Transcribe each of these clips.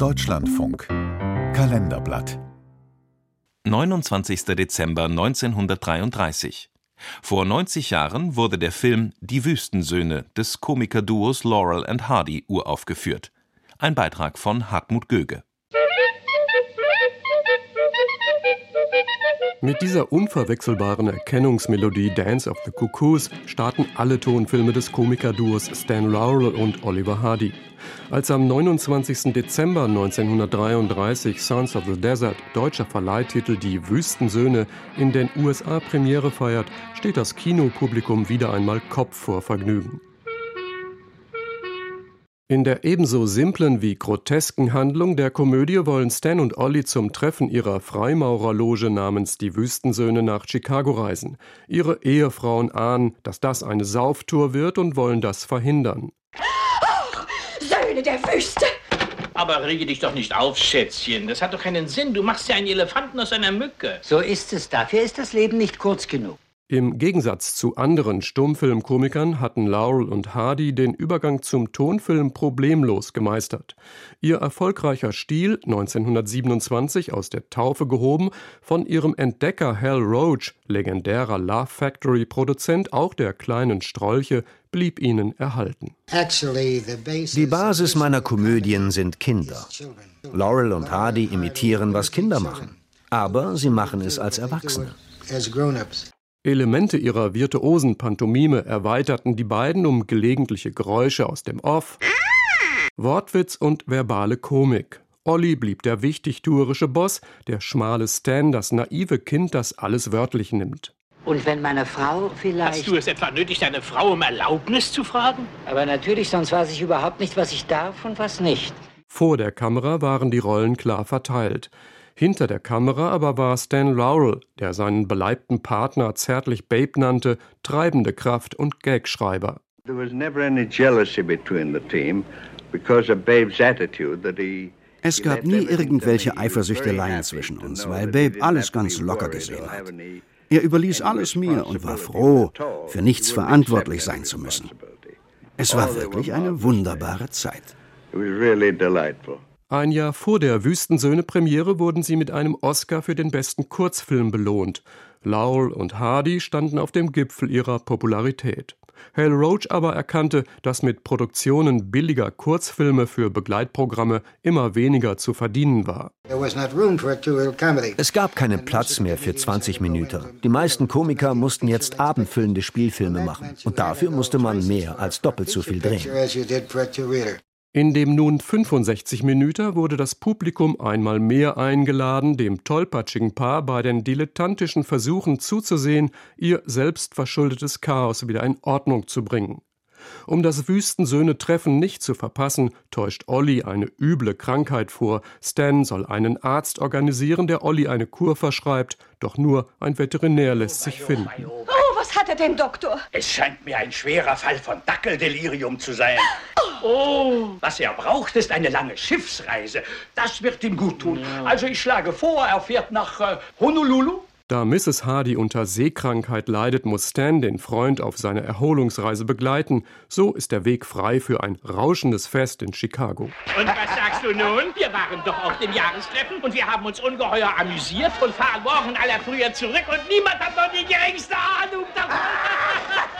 Deutschlandfunk Kalenderblatt 29. Dezember 1933. Vor 90 Jahren wurde der Film Die Wüstensöhne des Komikerduos Laurel and Hardy uraufgeführt. Ein Beitrag von Hartmut Göge. Mit dieser unverwechselbaren Erkennungsmelodie Dance of the Cuckoos starten alle Tonfilme des Komikerduos Stan Laurel und Oliver Hardy. Als am 29. Dezember 1933 Sons of the Desert, deutscher Verleihtitel Die Wüstensöhne, in den USA Premiere feiert, steht das Kinopublikum wieder einmal Kopf vor Vergnügen. In der ebenso simplen wie grotesken Handlung der Komödie wollen Stan und Ollie zum Treffen ihrer Freimaurerloge namens Die Wüstensöhne nach Chicago reisen. Ihre Ehefrauen ahnen, dass das eine Sauftour wird und wollen das verhindern. Oh, Söhne der Wüste! Aber rege dich doch nicht auf, Schätzchen. Das hat doch keinen Sinn. Du machst ja einen Elefanten aus einer Mücke. So ist es. Dafür ist das Leben nicht kurz genug. Im Gegensatz zu anderen Stummfilmkomikern hatten Laurel und Hardy den Übergang zum Tonfilm problemlos gemeistert. Ihr erfolgreicher Stil, 1927 aus der Taufe gehoben, von ihrem Entdecker Hal Roach, legendärer Love Factory Produzent auch der kleinen Strolche, blieb ihnen erhalten. Die Basis meiner Komödien sind Kinder. Laurel und Hardy imitieren, was Kinder machen. Aber sie machen es als Erwachsene. Elemente ihrer virtuosen Pantomime erweiterten die beiden um gelegentliche Geräusche aus dem Off, Wortwitz und verbale Komik. Olli blieb der wichtigtuerische Boss, der schmale Stan das naive Kind, das alles wörtlich nimmt. Und wenn meine Frau vielleicht. Hast du es etwa nötig, deine Frau um Erlaubnis zu fragen? Aber natürlich, sonst weiß ich überhaupt nicht, was ich darf und was nicht. Vor der Kamera waren die Rollen klar verteilt. Hinter der Kamera aber war Stan Laurel, der seinen beleibten Partner zärtlich Babe nannte, treibende Kraft und Gagschreiber. Es gab nie irgendwelche Eifersüchteleien zwischen uns, weil Babe alles ganz locker gesehen hat. Er überließ alles mir und war froh, für nichts verantwortlich sein zu müssen. Es war wirklich eine wunderbare Zeit. Ein Jahr vor der Wüstensöhne-Premiere wurden sie mit einem Oscar für den besten Kurzfilm belohnt. Laurel und Hardy standen auf dem Gipfel ihrer Popularität. Hal Roach aber erkannte, dass mit Produktionen billiger Kurzfilme für Begleitprogramme immer weniger zu verdienen war. Es gab keinen Platz mehr für 20 Minuten. Die meisten Komiker mussten jetzt abendfüllende Spielfilme machen. Und dafür musste man mehr als doppelt so viel drehen. In dem nun 65 Minuten wurde das Publikum einmal mehr eingeladen, dem tollpatschigen Paar bei den dilettantischen Versuchen zuzusehen, ihr selbstverschuldetes Chaos wieder in Ordnung zu bringen. Um das Wüstensöhne-Treffen nicht zu verpassen, täuscht Olli eine üble Krankheit vor. Stan soll einen Arzt organisieren, der Olli eine Kur verschreibt, doch nur ein Veterinär lässt sich finden. Oh, was hat er denn, Doktor? Es scheint mir ein schwerer Fall von Dackeldelirium zu sein. Oh, was er braucht, ist eine lange Schiffsreise. Das wird ihm gut tun. Also ich schlage vor, er fährt nach äh, Honolulu. Da Mrs. Hardy unter Seekrankheit leidet, muss Stan den Freund auf seine Erholungsreise begleiten. So ist der Weg frei für ein rauschendes Fest in Chicago. Und was sagst du nun? Wir waren doch auf dem Jahrestreffen und wir haben uns ungeheuer amüsiert und fahren morgen aller früher zurück und niemand hat noch die geringste Ahnung davon.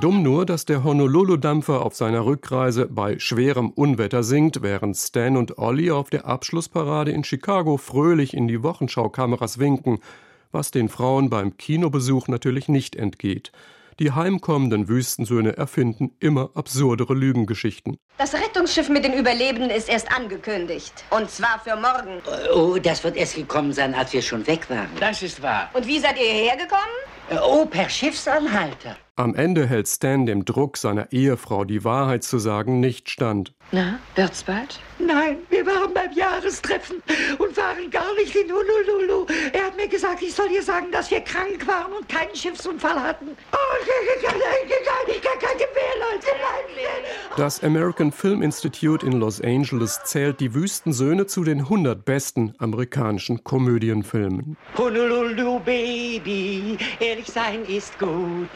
Dumm nur, dass der Honolulu-Dampfer auf seiner Rückreise bei schwerem Unwetter sinkt, während Stan und Ollie auf der Abschlussparade in Chicago fröhlich in die Wochenschaukameras winken, was den Frauen beim Kinobesuch natürlich nicht entgeht. Die heimkommenden Wüstensöhne erfinden immer absurdere Lügengeschichten. Das Rettungsschiff mit den Überlebenden ist erst angekündigt. Und zwar für morgen. Oh, das wird erst gekommen sein, als wir schon weg waren. Das ist wahr. Und wie seid ihr hierher gekommen? Oh, per Schiffsanhalter. Am Ende hält Stan dem Druck seiner Ehefrau die Wahrheit zu sagen nicht stand. Na, wird's bald? Nein, wir waren beim Jahrestreffen und waren gar nicht in Honolulu. Er hat mir gesagt, ich soll ihr sagen, dass wir krank waren und keinen Schiffsunfall hatten. Oh, ich American Film Institute in Los Angeles zählt die Wüstensöhne zu den 100 besten amerikanischen Komödienfilmen. Honolulu, Baby, ehrlich sein ist gut.